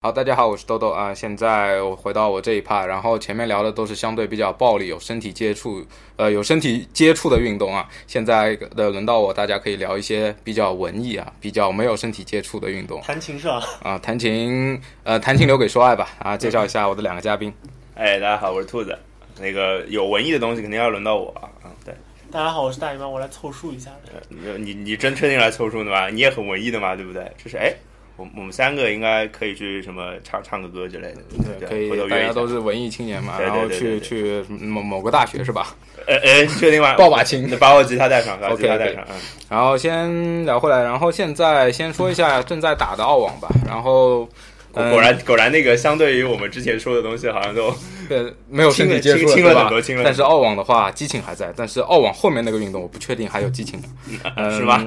好，大家好，我是豆豆啊。现在我回到我这一趴，然后前面聊的都是相对比较暴力、有身体接触，呃，有身体接触的运动啊。现在的轮到我，大家可以聊一些比较文艺啊、比较没有身体接触的运动。弹琴是吧？啊，弹琴，呃，弹琴留给说爱吧。啊，介绍一下我的两个嘉宾。哎，大家好，我是兔子。那个有文艺的东西肯定要轮到我啊。嗯，对。大家好，我是大姨妈，我来凑数一下。你你你真确定来凑数的吗？你也很文艺的嘛，对不对？这是哎。我我们三个应该可以去什么唱唱个歌之类的，对，可以，大家都是文艺青年嘛，然后去去某某个大学是吧？呃呃，确定吗？抱把琴，把我吉他带上，把吉他带上。嗯，然后先聊回来，然后现在先说一下正在打的澳网吧。然后果然果然那个相对于我们之前说的东西，好像都没有身体接触，了很多，轻了。但是澳网的话，激情还在。但是澳网后面那个运动，我不确定还有激情，是吧？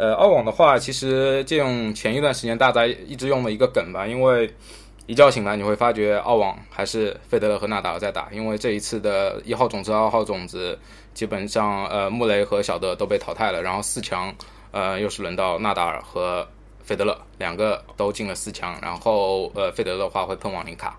呃，澳网的话，其实借用前一段时间大家一直用的一个梗吧，因为一觉醒来你会发觉澳网还是费德勒和纳达尔在打，因为这一次的一号种子、二号种子基本上呃穆雷和小德都被淘汰了，然后四强呃又是轮到纳达尔和费德勒两个都进了四强，然后呃费德勒的话会碰网林卡。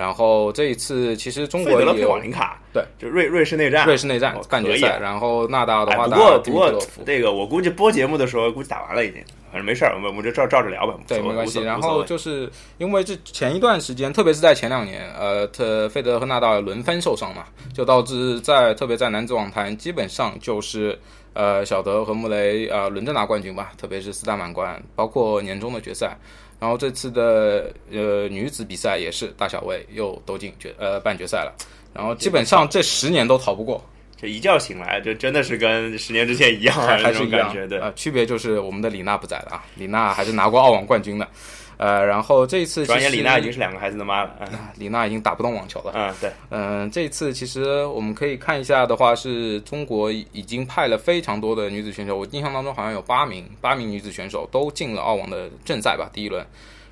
然后这一次其实中国也有网林卡，对，就瑞瑞士内战，瑞士内战半决赛。然后纳达尔的话，不过不过这个我估计播节目的时候估计打完了已经，反正没事儿，我们我们就照照着聊吧。对，没关系。然后就是因为这前一段时间，特别是在前两年，呃，特费德和纳达尔轮番受伤嘛，就导致在特别在男子网坛，基本上就是呃小德和穆雷呃轮着拿冠军吧，特别是四大满贯，包括年终的决赛。然后这次的呃女子比赛也是大小卫又都进决呃半决赛了，然后基本上这十年都逃不过，这一觉醒来这真的是跟十年之前一样，还是一样，对。啊，区别就是我们的李娜不在了啊，李娜还是拿过澳网冠军的。呃，然后这一次，转眼李娜已经是两个孩子的妈了。李娜已经打不动网球了。嗯，对。嗯，这一次其实我们可以看一下的话，是中国已经派了非常多的女子选手。我印象当中好像有八名，八名女子选手都进了澳网的正赛吧，第一轮。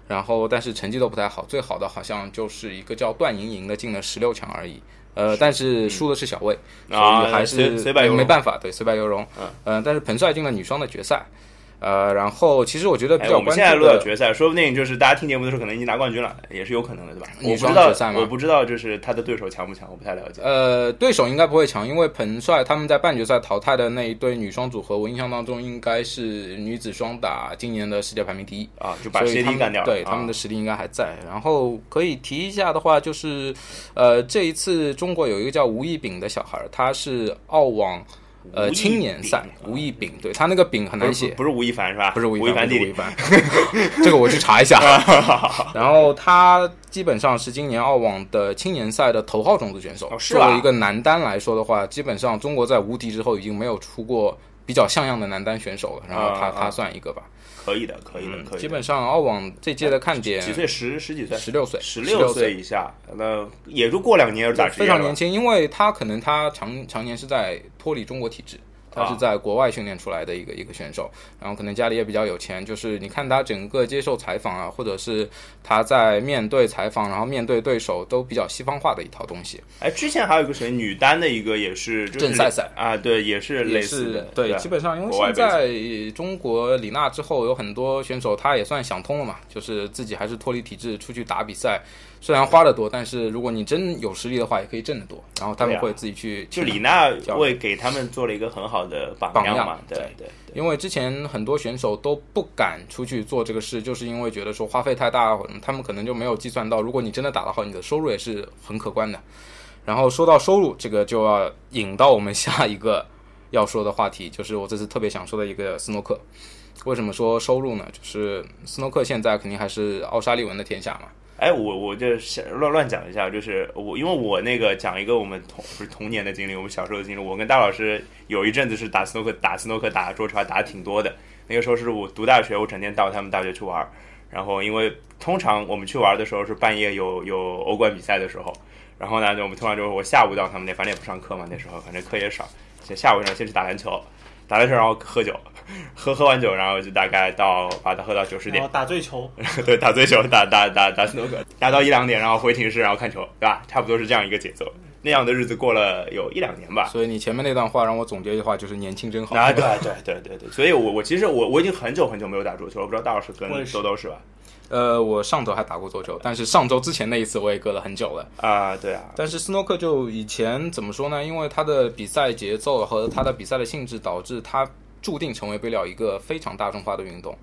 然后，但是成绩都不太好，最好的好像就是一个叫段莹莹的进了十六强而已。呃，但是输的是小魏，所以还是没办法，对，虽败犹荣。嗯，呃，但是彭帅进了女双的决赛。呃，然后其实我觉得比较关注的，我们现在录到决赛，说不定就是大家听节目的时候，可能已经拿冠军了，也是有可能的，对吧？我不知道，我不知道，就是他的对手强不强，我不太了解。呃，对手应该不会强，因为彭帅他们在半决赛淘汰的那一对女双组合，我印象当中应该是女子双打今年的世界排名第一啊，就把谢帝干掉了。对，他们的实力应该还在。然后可以提一下的话，就是呃，这一次中国有一个叫吴亦丙的小孩，他是澳网。呃，青年赛，吴亦丙，对他那个丙很难写，不是吴亦凡是吧？不是吴亦凡，吴亦凡，这个我去查一下。然后他基本上是今年澳网的青年赛的头号种子选手。作为一个男单来说的话，基本上中国在无敌之后已经没有出过比较像样的男单选手了。然后他他算一个吧。可以的，可以的，可以。基本上澳网这届的看点，几岁？十十几岁？十六岁？十六岁以下，那也就过两年打非常年轻，因为他可能他常常年是在脱离中国体制。他是在国外训练出来的一个一个选手，然后可能家里也比较有钱，就是你看他整个接受采访啊，或者是他在面对采访，然后面对对手都比较西方化的一套东西。哎，之前还有一个谁女单的一个也是郑赛赛啊，对，也是类似的，对，基本上因为现在中国李娜之后有很多选手，他也算想通了嘛，就是自己还是脱离体制出去打比赛。虽然花的多，但是如果你真有实力的话，也可以挣得多。然后他们会自己去，就李娜会给他们做了一个很好的榜样嘛。对对，因为之前很多选手都不敢出去做这个事，就是因为觉得说花费太大，他们可能就没有计算到，如果你真的打得好，你的收入也是很可观的。然后说到收入，这个就要引到我们下一个要说的话题，就是我这次特别想说的一个斯诺克。为什么说收入呢？就是斯诺克现在肯定还是奥沙利文的天下嘛。哎，我我就乱乱讲一下，就是我因为我那个讲一个我们童不是童年的经历，我们小时候的经历。我跟大老师有一阵子是打斯诺克，打斯诺克，打桌球，打的挺多的。那个时候是我读大学，我整天到他们大学去玩。然后因为通常我们去玩的时候是半夜有有欧冠比赛的时候，然后呢，就我们通常就是我下午到他们那，反正也不上课嘛，那时候反正课也少，先下午上先去打篮球。打篮球，然后喝酒，喝喝完酒，然后就大概到把它喝到九十点，打醉球，对，打醉球，打打打打斯诺克，打到一两点，然后回寝室，然后看球，对吧？差不多是这样一个节奏。那样的日子过了有一两年吧。所以你前面那段话让我总结的话就是年轻真好。啊，对对对对对，所以我我其实我我已经很久很久没有打桌球了，不知道大老师跟豆豆是吧？呃，我上周还打过桌球，但是上周之前那一次我也隔了很久了。啊，对啊，但是斯诺克就以前怎么说呢？因为他的比赛节奏和他的比赛的性质，导致他注定成为不了一个非常大众化的运动。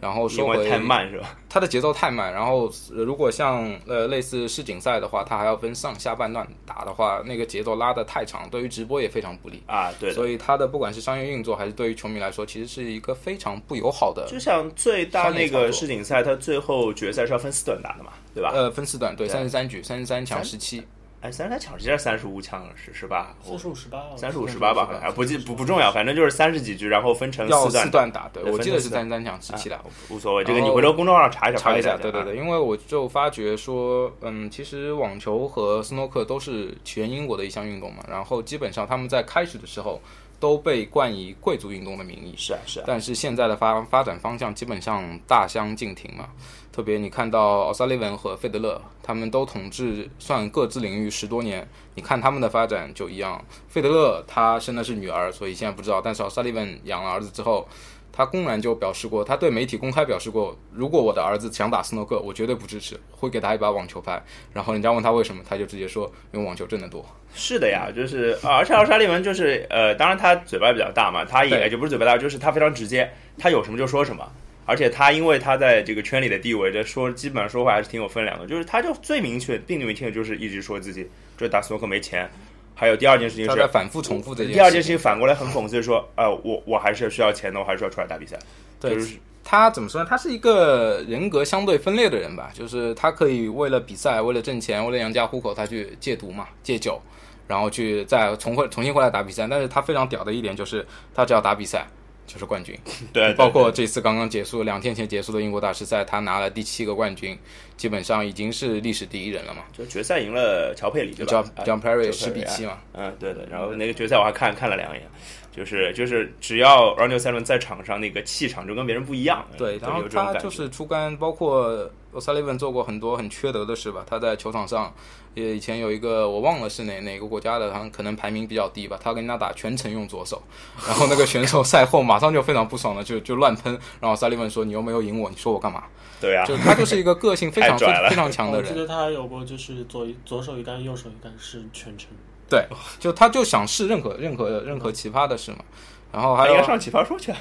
然后说回因为太慢是吧？它的节奏太慢，然后呃如果像呃类似世锦赛的话，它还要分上下半段打的话，那个节奏拉得太长，对于直播也非常不利。啊，对。所以它的不管是商业运作还是对于球迷来说，其实是一个非常不友好的。就像最大那个世锦赛，它最后决赛是要分四段打的嘛，对吧？呃，分四段，对，对三十三局，三十三强十七，哎，三十三强其实三十五抢是是吧？三十五十八，三十五十八吧，好像不记不不重要，反正就是三十几局，然后分成四段四段打。对，我记得是三十三强十七的。无所谓。这个你回头公众号上查一下，查一下，对对对，因为我就发觉说，嗯，其实网球和斯诺克都是起源英国的一项运动嘛，然后基本上他们在开始的时候都被冠以贵族运动的名义，是啊是啊，但是现在的发发展方向基本上大相径庭嘛。特别你看到奥萨利文和费德勒，他们都统治算各自领域十多年，你看他们的发展就一样。费德勒他生的是女儿，所以现在不知道，但是奥萨利文养了儿子之后，他公然就表示过，他对媒体公开表示过，如果我的儿子想打斯诺克，我绝对不支持，会给他一把网球拍。然后人家问他为什么，他就直接说，因为网球挣得多。是的呀，就是，啊而且奥沙利文就是，呃，当然他嘴巴比较大嘛，他也就不是嘴巴大，就是他非常直接，他有什么就说什么。而且他因为他在这个圈里的地位，这说基本上说话还是挺有分量的。就是他就最明确、并明确的就是一直说自己这打斯诺克没钱。还有第二件事情是，反复重复这件事。第二件事情反过来很讽刺，说，呃，我我还是需要钱的，我还是要出来打比赛。对就是他怎么说呢？他是一个人格相对分裂的人吧，就是他可以为了比赛、为了挣钱、为了养家糊口，他去戒毒嘛、戒酒，然后去再重回重新回来打比赛。但是他非常屌的一点就是，他只要打比赛就是冠军。对，对包括这次刚刚结束两天前结束的英国大师赛，他拿了第七个冠军，基本上已经是历史第一人了嘛。就决赛赢了乔佩里，对吧叫啊 John Perry，John 十比 Perry，七嘛。嗯，对的。然后那个决赛我还看看了两眼，就是就是只要 Ronnie O'Sullivan 在场上那个气场就跟别人不一样。对，然后他就是出杆，包括 O'Sullivan 做过很多很缺德的事吧。他在球场上，也以前有一个我忘了是哪哪个国家的，他可能排名比较低吧。他跟人家打全程用左手，然后那个选手赛后马上就非常不爽了，就就乱喷。然后 O'Sullivan 说：“你又没有赢我，你说我干嘛对啊？”，就他就是一个个性非常非常强的人。我记得他有过，就是左左手一杆，右手一杆是全程。对，就他就想试任何任何任何奇葩的事嘛。然后还有他应该上奇葩说去，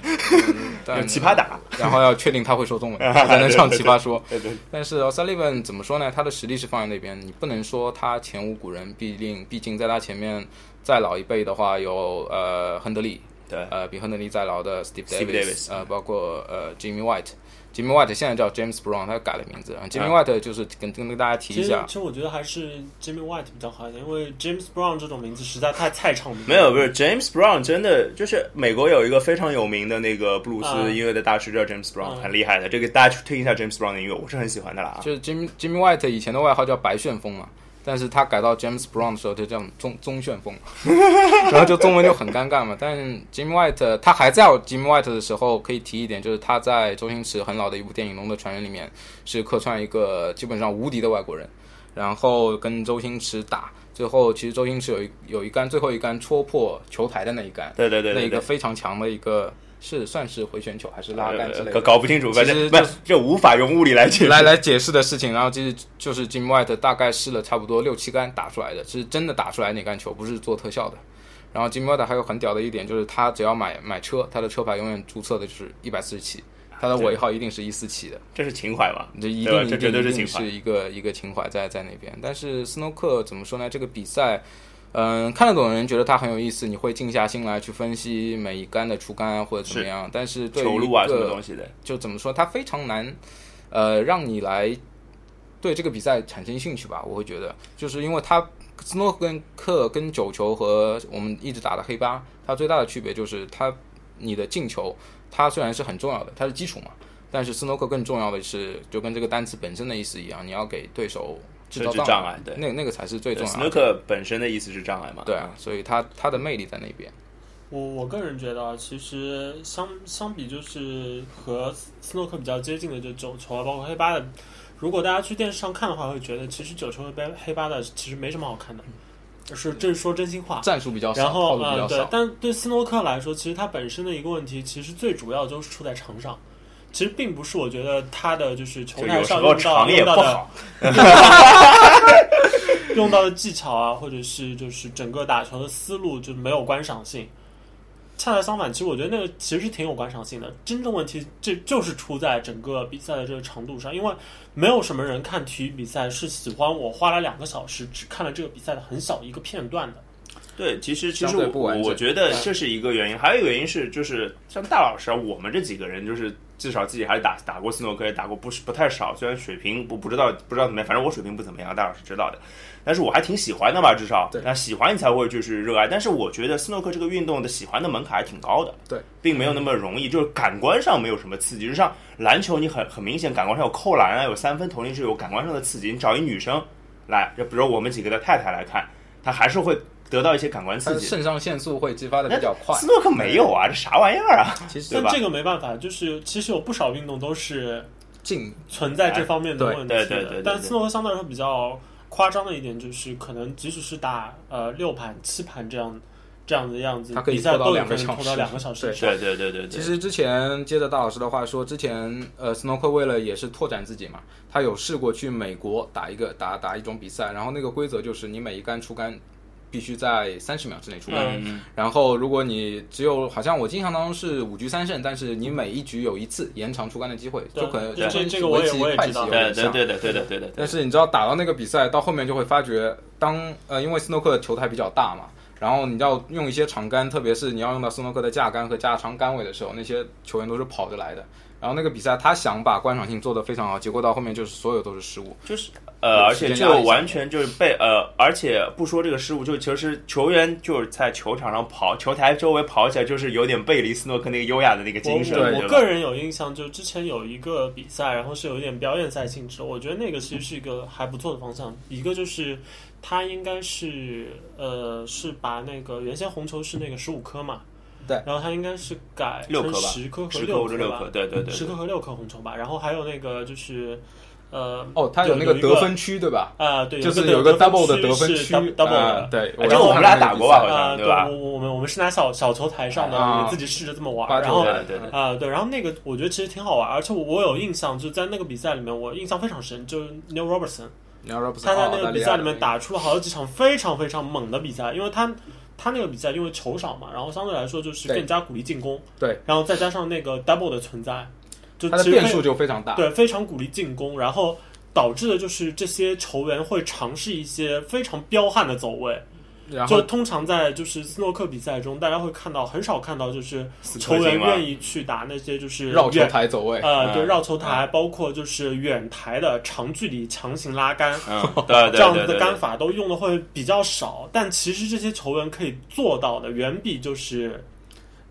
但有奇葩打。然后要确定他会说中文，才能上奇葩说。对对，但是 O'Sullivan 怎么说呢？他的实力是放在那边，你不能说他前无古人，毕竟毕竟在他前面再老一辈的话，有呃亨德利，对呃比亨德利再老的 Steve Steve Davis 呃包括呃 Jimmy White。Jimmy White 现在叫 James Brown，他改了名字。Jimmy White 就是跟跟跟大家提一下，其实我觉得还是 Jimmy White 比较好一点，因为 James Brown 这种名字实在太太长名了。没有，不是 James Brown，真的就是美国有一个非常有名的那个布鲁斯啊音乐的大师叫 James Brown，、嗯很厉害的。这个大家去听一下 James Brown 的音乐，我是很喜欢的啦啊。就是 Jimmy Jimmy White 以前的外号叫白旋风嘛，但是他改到 James Brown 的时候就叫中中旋风，然后就中文就很尴尬嘛。但 Jimmy White 他还在 Jimmy White 的时候，可以提一点，就是他在周星驰很老的一部电影《龙的传人》里面是客串一个基本上无敌的外国人，然后跟周星驰打，最后其实周星驰有一有一杆最后一杆戳破球台的那一杆，对对对对对。那一个非常强的一个是算是回旋球还是拉杆之类搞的。搞不清楚，反正就是这无法用物理来解释。来来解释的事情，然后其实就是 Jim White 大概试了差不多六七杆打出来的，是真的打出来那杆球，不是做特效的。然后 Jim White 还有很屌的一点就是，他只要买买车，他的车牌永远注册的就是一百四十七，他的尾号一定是一四七的，这是情怀嘛？这一对吧这定一定一定绝对是情怀是一个一个情怀在在那边。但是斯诺克怎么说呢？这个比赛。嗯，看得懂的人觉得它很有意思，你会静下心来去分析每一杆的出杆啊或者怎么样。但是对于球路啊，什么东西的？就怎么说，它非常难，呃，让你来对这个比赛产生兴趣吧。我会觉得，就是因为它斯诺克跟九球和我们一直打的黑八，它最大的区别就是它你的进球，它虽然是很重要的，它是基础嘛，但是斯诺克更重要的是，就跟这个单词本身的意思一样，你要给对手制造设置障碍对那那个才是最重要的。snooker 本身的意思是障碍嘛？对啊，所以它它的魅力在那边。我我个人觉得啊，其实相相比就是和斯诺克比较接近的这九球啊，包括黑八的，如果大家去电视上看的话，会觉得其实九球和黑黑八的其实没什么好看的。是这是说真心话。战术比较少，套然后呃，路比较少，。对但对斯诺克来说，其实它本身的一个问题，其实最主要就是出在场上。其实并不是我觉得他的就是球台就有时候上用到场也不用到的，用到的技巧啊，或者是就是整个打球的思路就没有观赏性。恰恰相反，其实我觉得那个其实是挺有观赏性的。真正问题这就是出在整个比赛的这个长度上，因为没有什么人看体育比赛是喜欢我花了两个小时只看了这个比赛的很小一个片段的。对，其实其实我不我觉得这是一个原因，还有一个原因是就是像大老师啊，我们这几个人就是至少自己还是打打过斯诺克，也打过不是不太少，虽然水平不不知道不知道怎么样，反正我水平不怎么样，大老师知道的。但是我还挺喜欢的吧，至少对那喜欢你才会就是热爱。但是我觉得斯诺克这个运动的喜欢的门槛还挺高的，对，并没有那么容易，就是感官上没有什么刺激。就像篮球，你很很明显感官上有扣篮啊，有三分投进是有感官上的刺激。你找一女生来，就比如我们几个的太太来看，她还是会得到一些感官刺激。肾上腺素会激发的比较快斯。诺克没有啊，这啥玩意儿啊？其实但这个没办法，就是其实有不少运动都是进存在这方面的问题的。对对对对对但斯诺克相对来说比较夸张的一点就是，可能即使是打呃六盘、七盘这样这样的样子，他可以比赛拖到都可能两个小时拖到两个小时以上。对对对对对。其实之前接着大老师的话说，之前呃，斯诺克为了也是拓展自己嘛，他有试过去美国打一个打打一种比赛，然后那个规则就是你每一杆出杆必须在三十秒之内出杆，嗯，然后如果你只有好像我印象当中是五局三胜，但是你每一局有一次延长出杆的机会，就可能这就跟这个我也围棋快棋我也知道对有点像。对对的对的对的。但是你知道打到那个比赛到后面就会发觉，当呃因为斯诺克的球台比较大嘛，然后你要用一些长杆，特别是你要用到斯诺克的架杆和加长杆尾的时候，那些球员都是跑着来的。然后那个比赛他想把观赏性做得非常好，结果到后面就是所有都是失误。就是呃，而且就完全就是被呃，而且不说这个失误，就其实球员就是在球场上跑，球台周围跑起来，就是有点背离斯诺克那个优雅的那个精神，我？我个人有印象，就之前有一个比赛，然后是有一点表演赛性质，我觉得那个其实是一个还不错的方向。一个就是他应该是呃是把那个原先红球是那个十五颗嘛，对，然后他应该是改成十颗和六颗六吧对对对对。十颗和六颗红球吧。然后还有那个就是呃哦，他有那个得分区对吧？啊、对，就是有有个得 double 的区得分是区 double 对，哎这个我们俩打过吧好像啊，对吧？我我们我们是拿小小球台上的，啊。我们自己试着这么玩，然后对对对。啊、对，然后那个我觉得其实挺好玩，而且我我有印象，就在那个比赛里面，我印象非常深，就是 Neil Robertson，你要说不他在那个比赛里面打出了好几场非常非常猛的比赛，因为他他那个比赛因为球少嘛，然后相对来说就是更加鼓励进攻，对，然后再加上那个 double 的存在，就他的变其实非数就非常大。对，非常鼓励进攻，然后导致的就是这些球员会尝试一些非常彪悍的走位。然后就通常在就是斯诺克比赛中，大家会看到很少看到就是球员愿意去打那些就是绕球台走位，呃，对，嗯。绕球台，包括就是远台的长距离强行拉杆，这样子的杆法都用的会比较少。但其实这些球员可以做到的，远比就是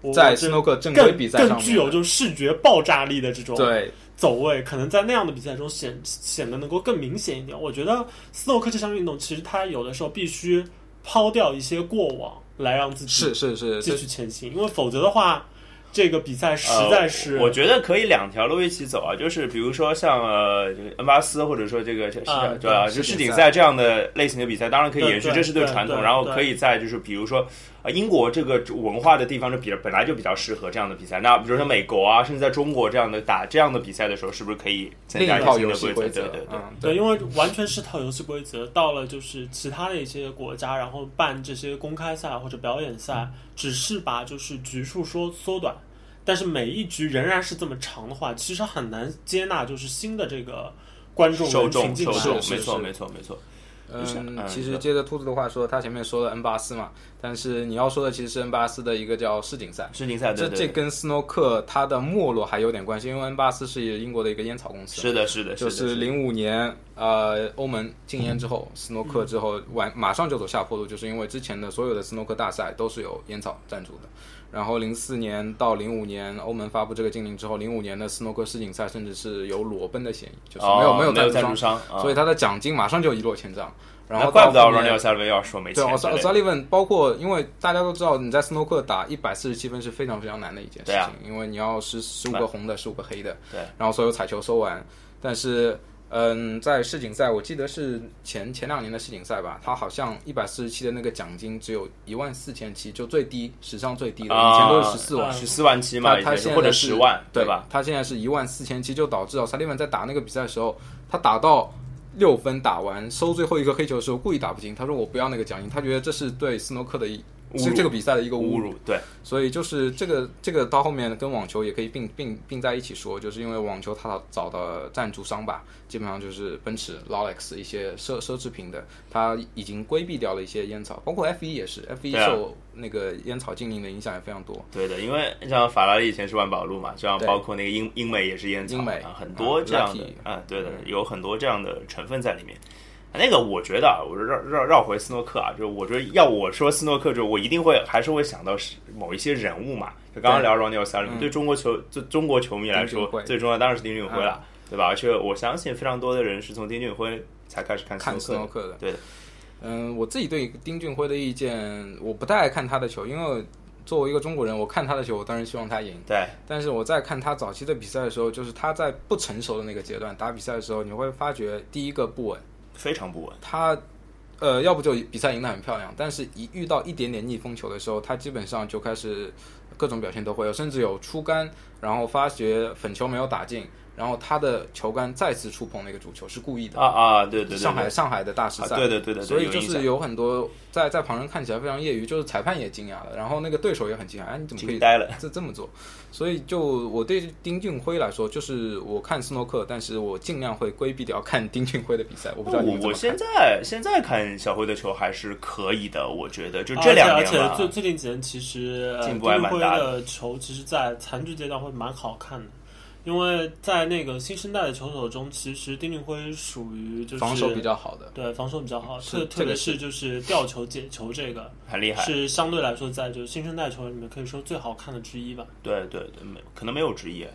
我在这斯诺克正规更比赛上更具有面就视觉爆炸力的这种对。走位，可能在那样的比赛中显显得能够更明显一点。我觉得斯诺克这项运动，其实它有的时候必须抛掉一些过往，来让自己是是是，继续前行，因为否则的话，这个比赛实在是、呃我觉得可以两条路一起走啊，就是比如说像呃这个恩巴斯，或者说这个对吧？就世锦赛这样的类型的比赛，当然可以延续，这是对对传统。然后可以在就是比如说啊英国这个文化的地方，就比本来就比较适合这样的比赛。那比如说美国啊，甚至在中国这样的打这样的比赛的时候，是不是可以增加一套游些新的规则？戏规则对对，对。嗯，对，因为完全是套游戏规则。到了就是其他的一些国家，然后办这些公开赛或者表演赛，只是把就是局数说缩短，但是每一局仍然是这么长的话，其实很难接纳就是新的这个观众受人群进来。众受众，是是没错没错没错。就是嗯，嗯其实接着兔子的话说，他前面说了 N 八四嘛，但是你要说的其实是 N 八四的一个叫世锦赛，世锦赛这对对，这跟斯诺克它的没落还有点关系，因为 N 八四是英国的一个烟草公司，是的是的，就是的。零五年呃欧盟禁烟之后，斯诺克之后完马上就走下坡路，就是因为之前的所有的斯诺克大赛都是有烟草赞助的。然后零四年到零五年欧盟发布这个禁令之后，零五年的斯诺克世锦赛甚至是有裸奔的嫌疑，就是没有、哦没有赞助赞助商，啊所以他的奖金马上就一落千丈。然后那怪不得到后 n e l 塞维要说没对，钱奥萨奥之类的。萨利文，包括因为大家都知道，你在斯诺克打一百四十七分是非常非常难的一件事情，啊因为你要十十五个红的，十五个黑的，对，然后所有彩球收完，但是嗯，在世锦赛，我记得是前前两年的世锦赛吧，他好像一百四十七的那个奖金只有一万四千七，就最低，史上最低的，以前都是十四万。十四万七嘛，他他现在或者十万，对吧？他现在是一万四千七，就导致哦，萨利文在打那个比赛的时候，他打到六分打完收最后一个黑球的时候，故意打不进。他说我不要那个奖金，他觉得这是对斯诺克的一。是这个比赛的一个侮辱，对，所以就是这个这个到后面跟网球也可以并并并在一起说，就是因为网球它找的赞助商吧，基本上就是奔驰、劳莱斯一些奢奢侈品的，它已经规避掉了一些烟草，包括 F 一也是，F 一受那个烟草禁令的影响也非常多。对的，因为像法拉利以前是万宝路嘛，这样包括那个英英美也是烟草，英美啊，很多这样的啊，对的，有很多这样的成分在里面。那个我觉得啊，我绕绕绕回斯诺克啊，就我觉得要我说斯诺克，就我一定会还是会想到是某一些人物嘛。就刚刚聊 Ronnie o s a l 对中国球，就中国球迷来说，最重要当然是丁俊晖了，对吧？而且我相信非常多的人是从丁俊晖才开始看斯诺克的。对，嗯，我自己对丁俊晖的意见，我不太爱看他的球，因为作为一个中国人，我看他的球，我当然希望他赢。对，但是我在看他早期的比赛的时候，就是他在不成熟的那个阶段打比赛的时候，你会发觉第一个不稳。非常不稳，他，呃，要不就比赛赢得很漂亮，但是一遇到一点点逆风球的时候，他基本上就开始各种表现都会有，甚至有出杆，然后发觉粉球没有打进。然后他的球杆再次触碰那个主球是故意的。啊啊对对上海上海的大师赛。对对对的，所以就是有很多在在旁人看起来非常业余，就是裁判也惊讶了，然后那个对手也很惊讶，哎你怎么可以呆了。这这么做？所以就我对丁俊晖来说，就是我看斯诺克，但是我尽量会规避掉看丁俊晖的比赛。我不知道你我我现在现在看小辉的球还是可以的，我觉得就这两年而且最最近几年其实进步还蛮大的球，其实，在残局阶段会蛮好看的。因为在那个新生代的球手中，其实丁俊晖属于就是防守比较好的，对防守比较好，特特别是就是吊球解球这个很厉害，是相对来说在就是新生代球员里面可以说最好看的之一吧。对对对，没可能没有之一。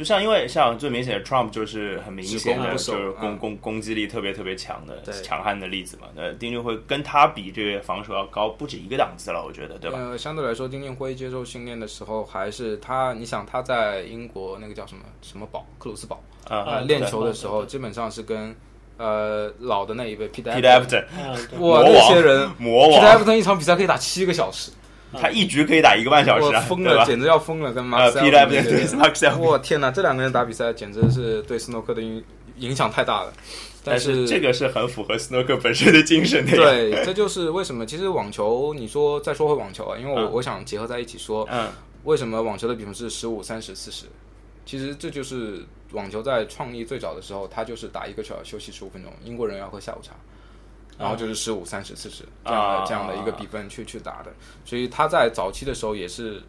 就像因为像最明显的 Trump 就是很明显的，就是攻攻攻击力特别特别强的强悍的例子嘛。那丁俊晖跟他比，这个防守要高不止一个档次了，我觉得，对吧？呃，相对来说，丁俊晖接受训练的时候，还是他，你想他在英国那个叫什么什么堡克鲁斯堡啊练球的时候，基本上是跟呃老的那一位 Peter 哇，那些人魔王 Peter 一场比赛可以打七个小时。他一局可以打一个半小时，疯了，简直要疯了，跟马克思。我天哪，这两个人打比赛简直是对斯诺克的影影响太大了。但是这个是很符合斯诺克本身的精神的。对，这就是为什么其实网球，你说再说回网球啊，因为我我想结合在一起说，嗯，为什么网球的比分是十五、三十、四十？其实这就是网球在创立最早的时候，它就是打一个球休息十五分钟，英国人要喝下午茶。然后就是十五、三十、四十这样的这样的一个比分去去打的，所以他在早期的时候也是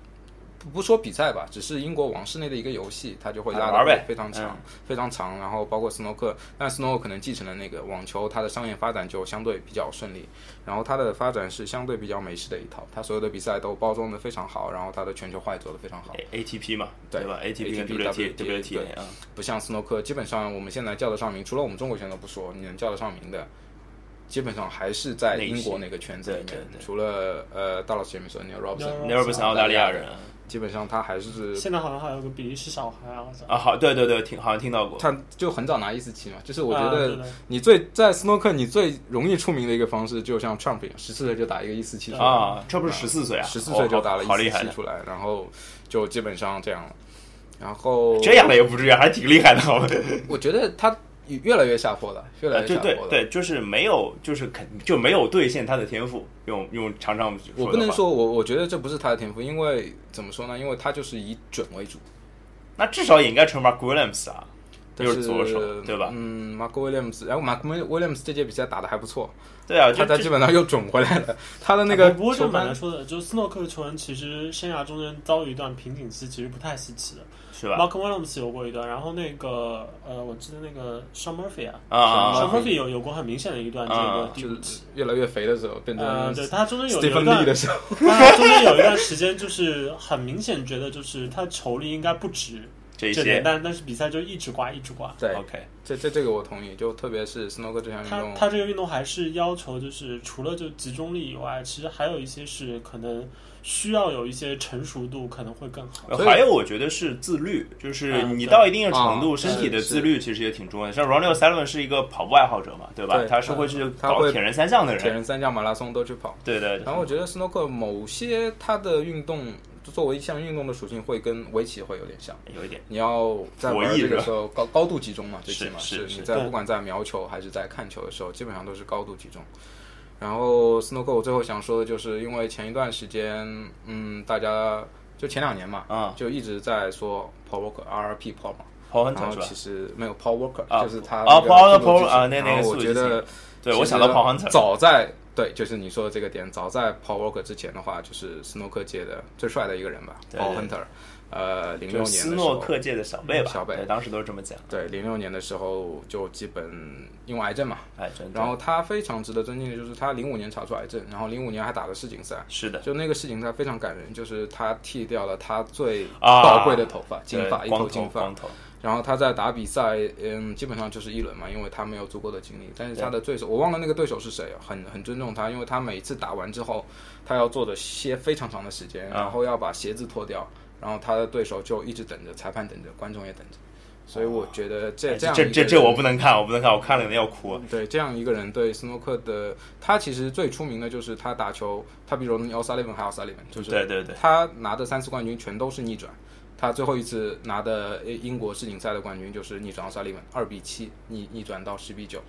不不说比赛吧，只是英国王室内的一个游戏，他就会拉的非常长非常长。然后包括斯诺克，但斯诺克可能继承了那个网球，它的商业发展就相对比较顺利。然后它的发展是相对比较美式的一套，它所有的比赛都包装的非常好，然后它的全球化也做的非常好。ATP 嘛，对吧？ATP、WTA 啊，不像斯诺克，基本上我们现在叫得上名，除了我们中国选手不说，你能叫得上名的。基本上还是在英国那个圈子里面，除了呃，大老师前面说尼尔罗布森，尼尔罗布森澳大利亚人，基本上他还是现在好像还有个比利时小孩啊，啊，好，对对对，听好像听到过，他就很早拿一四七嘛，就是我觉得你最在斯诺克你最容易出名的一个方式，就像 Trump 一样，十四岁就打一个一四七出来。啊，这不是十四岁啊，十四岁就打了一四七出来，然后就基本上这样了，然后这样的也不至于，还挺厉害的，好我觉得他。越来越下坡了，越来越下坡了。对对对，就是没有，就是肯就没有兑现他的天赋。用用常常我不能说，我我觉得这不是他的天赋，因为怎么说呢？因为他就是以准为主。那至少也应该成 Mark Williams 啊，就是左手，对吧？嗯，Mark Williams，然后 Mark Williams 这届比赛打的还不错。对啊，他他基本上又准回来了。他的那个不过这么来说的，就是斯诺克球员其实生涯中间遭遇一段瓶颈期，其实不太稀奇的。是吧？Mark Williams 有过一段，然后那个呃，我记得那个 Sean Murphy 啊，Sean Murphy 有有过很明显的一段这个就是，越来越肥的时候变成对他中间有一段的时候，他中间有一段时间就是很明显觉得就是他球力应该不止这些。但但是比赛就一直刮一直刮。对，OK，这这这个我同意，就特别是斯诺克这项运它动，它这个运动还是要求就是除了就集中力以外，其实还有一些是可能需要有一些成熟度可能会更好。还有我觉得是自律，就是你到一定的程度，啊身体的自律其实也挺重要的。像 Ronnie O'Sullivan 是一个跑步爱好者嘛，对吧？对他是会去搞铁人三项的人，铁人三项、马拉松都去跑。对对。然后我觉得斯诺克某些他的运动作为一项运动的属性会跟围棋会有点像，有一点，你要在玩这个时候高高度集中嘛，最是起码是你在不管在瞄球还是在看球的时候，基本上都是高度集中。然后斯诺克，我最后想说的就是，因为前一段时间，嗯，大家就前两年嘛，啊。就一直在说 Paul Walker RP Paul 嘛，跑很是吧？然后其？实没有 Paul Walker，、啊就是他啊那个 Paul 速度 Paul 机器啊那那个我觉得，对，我想到实跑 Hunter，早在对，就是你说的这个点，早在 Paul Walker 之前的话，就是斯诺克界的最帅的一个人吧对，Paul 对。Hunter，呃，零六年斯诺克界的小贝吧，小贝对，当时都是这么讲。对，零六年的时候就基本因为癌症嘛，哎，真的。然后他非常值得尊敬的就是他零五年查出癌症，然后零五年还打了世锦赛，是的，就那个世锦赛非常感人，就是他剃掉了他最啊宝贵的头发，金发，一头头金发，光头，然后他在打比赛，嗯，基本上就是一轮嘛，因为他没有足够的精力。但是他的对手，我忘了那个对手是谁，很很尊重他，因为他每次打完之后，他要坐着歇非常长的时间，啊然后要把鞋子脱掉，然后他的对手就一直等着，裁判等着，观众也等着。所以我觉得这哎这样这这这我不能看，我不能看，我看了可能要哭。对这样一个人对斯诺克的，他其实最出名的就是他打球，他比如奥萨利文还有奥萨利文，就是对对对，他拿的三次冠军全都是逆转。他最后一次拿的英国世锦赛的冠军就是逆转奥沙利文，二比七逆逆转到十比九。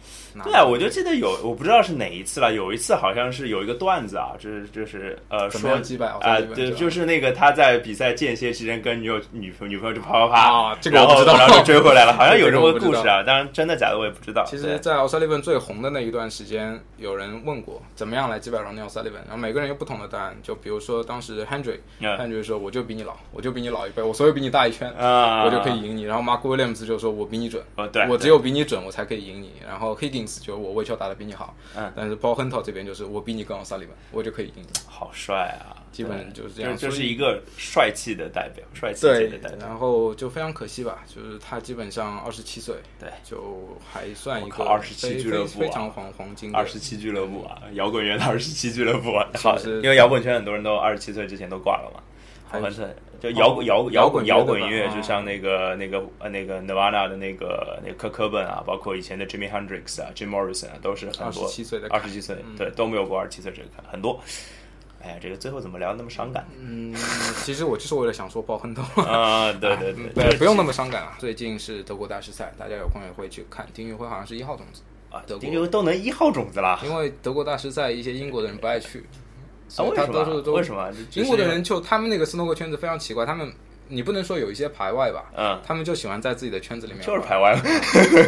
对啊，我就记得有，我不知道是哪一次了，有一次好像是有一个段子啊，就是就是呃说样击败啊？对，吧就是那个他在比赛间歇期间跟女友 女朋女朋友就啪啪啪，啊，这个然后我不知道。然后就追回来了，好像有这么个故事啊，当然真的假的我也不知道。其实，在奥沙利文最红的那一段时间，有人问过怎么样来击败 Ronnie 奥沙利文，然后每个人有不同的答案。就比如说当时 Hendry，Hendry 嗯说我就比你老，我就比你老一辈，我所有比你大一圈，啊，我就可以赢你。然后 Mark Williams 就说我比你准，哦，对，我只有比你准，我才可以赢你。然后 Higgins 就我微球打得比你好，嗯但是 Paul Hunter 这边就是我比你更奥萨利文，我就可以赢你。好帅啊，基本对就是这样就是一个帅气的代表，帅气界的代，表。然后就非常可惜吧，就是他基本上二十七岁，对，就还算一个二十七俱乐部啊非非常黄黄金的二十七俱乐部啊，摇滚乐的二十七俱乐部啊，好，是因为摇滚圈很多人都二十七岁之前都挂了嘛。还是就摇滚摇摇滚摇滚乐摇滚乐，就像那个那个呃那个 Nirvana 的那个那个 Kurt Cobain 啊，包括以前的 Jimi Hendrix 啊、Jim Morrison 啊，都是很多二十多七岁的二十七岁，对，都没有过二十七岁这个坎，很多。哎呀，这个最后怎么聊那么伤感？嗯，其实我就是为了想说爆亨头，啊，对对对，对，不用那么伤感啊。最近是德国大师赛，大家有空也会去看。丁俊晖好像是一号种子，啊，德国丁俊晖都能一号种子啦，因为德国大师赛一些英国的人不爱去，啊，所以他为什么？为什么？英国的，人就他们那个斯诺克圈子非常奇怪，他们你不能说有一些排外吧，嗯，他们就喜欢在自己的圈子里面，就是排外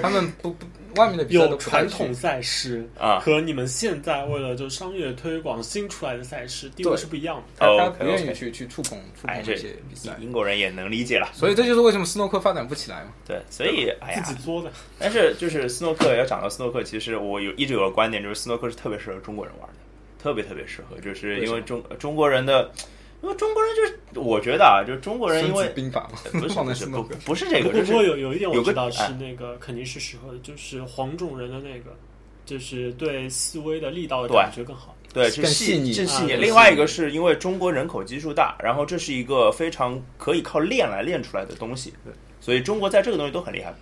他们不不外面的比赛都传统赛事啊和你们现在为了就商业推广新出来的赛事地位是不一样的。他他不愿意去去触碰触碰这些比赛，英国人也能理解了。所以这就是为什么斯诺克发展不起来嘛。对，所以哎呀，自己作的，但是就是斯诺克要讲到斯诺克，其实我有一直有个观点，就是斯诺克是特别适合中国人玩的，特别特别适合，就是因为中中国人的，因为中国人就是我觉得啊，就是中国人因为子兵法嘛，不是放 不是不。不是这个，不过有有一点我知道是哎那个肯定是适合的，就是黄种人的那个，就是对细微的力道的感觉更好。对，是更细腻更细腻。啊另外一个是因为中国人口基数大，然后这是一个非常可以靠练来练出来的东西，所以中国在这个东西都很厉害，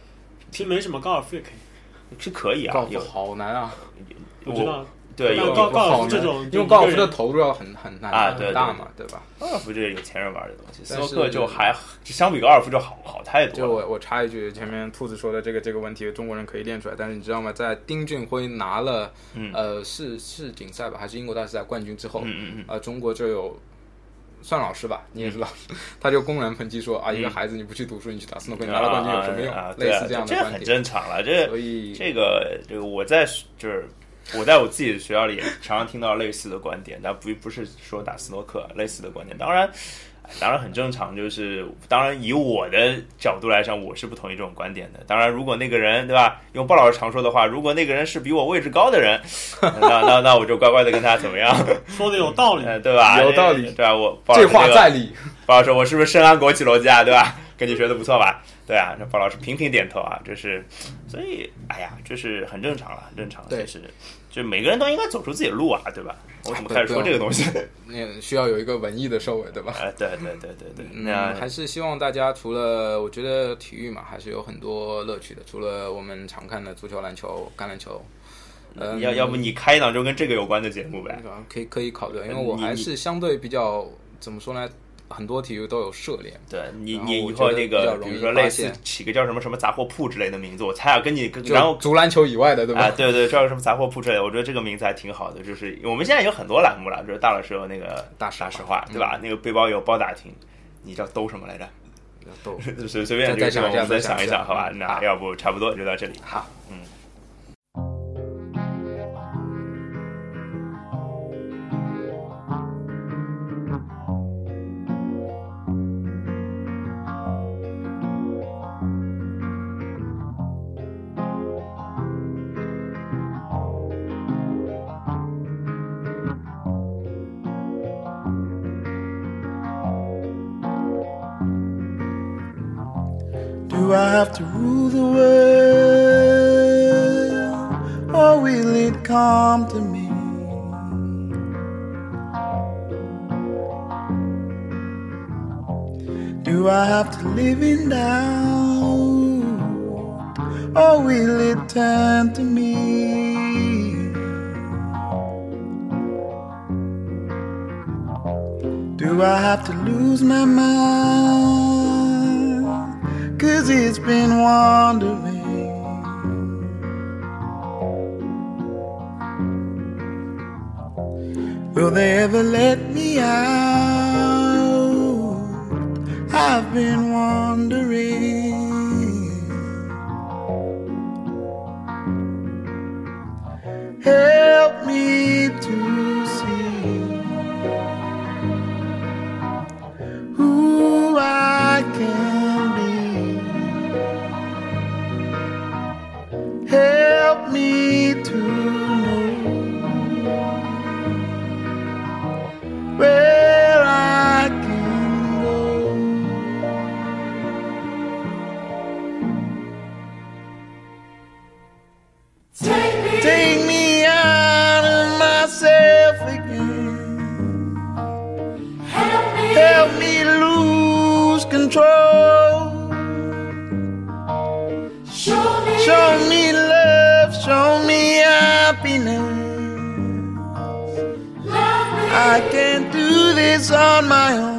其实没什么，高尔夫也可以，是可以啊高，尔夫有好难啊，我知道。对有但高高尔夫这种，因为高尔夫的投入要很很难啊对对很大嘛，对吧？高尔夫这是有钱人玩的东西，斯诺克就还就相比高尔夫就好好太多了。就我我插一句，前面兔子说的这个这个问题，中国人可以练出来，但是你知道吗？在丁俊晖拿了嗯呃世世锦赛吧，还是英国大师赛冠军之后，嗯嗯嗯，呃，中国就有算老师吧，你也是老师，他就公然抨击说啊，一个孩子你不去读书，你去打斯诺克，你拿了冠军有什么用啊类似这样的这很观点。正常了，这所以这个这个我在就是我在我自己的学校里也常常听到类似的观点，但不不是说打斯诺克类似的观点，当然。哎当然很正常，就是当然以我的角度来讲，我是不同意这种观点的。当然，如果那个人对吧，用鲍老师常说的话，如果那个人是比我位置高的人，那那那我就乖乖的跟他怎么样，说的有道理。呃，对吧？有道理对吧？我鲍老这话在理，鲍老师，我是不是深谙国企逻辑啊？对吧？跟你学的不错吧？对啊，那包老师频频点头啊，这是，所以哎呀，这是很正常了，很正常，对就是就每个人都应该走出自己的路啊，对吧？我怎么开始说这个东西？那需要有一个文艺的收尾，对吧？啊，对对对对对，嗯，那还是希望大家除了我觉得体育嘛，还是有很多乐趣的。除了我们常看的足球、篮球、橄榄球，嗯，要要不你开一档就跟这个有关的节目呗？可以可以考虑，因为我还是相对比较怎么说呢，很多体育都有涉猎。对你你以后那个比如说类似起个叫什么什么杂货铺之类的名字，我猜啊，跟你跟然后足篮球以外的，对吧？啊，对对，叫什么杂货铺之类的，我觉得这个名字还挺好的。就是我们现在有很多栏目了，就是大老师有那个大实话大实话，对吧？那个背包有包打听，你叫兜什么来着？比较逗。随随便再想一下再再想一想，好吧？那要不差不多就到这里。好，嗯。Cause it's been wandering. Will they ever let me out? I've been wondering. Control. Show me love, show me happiness. I can't do this on my own.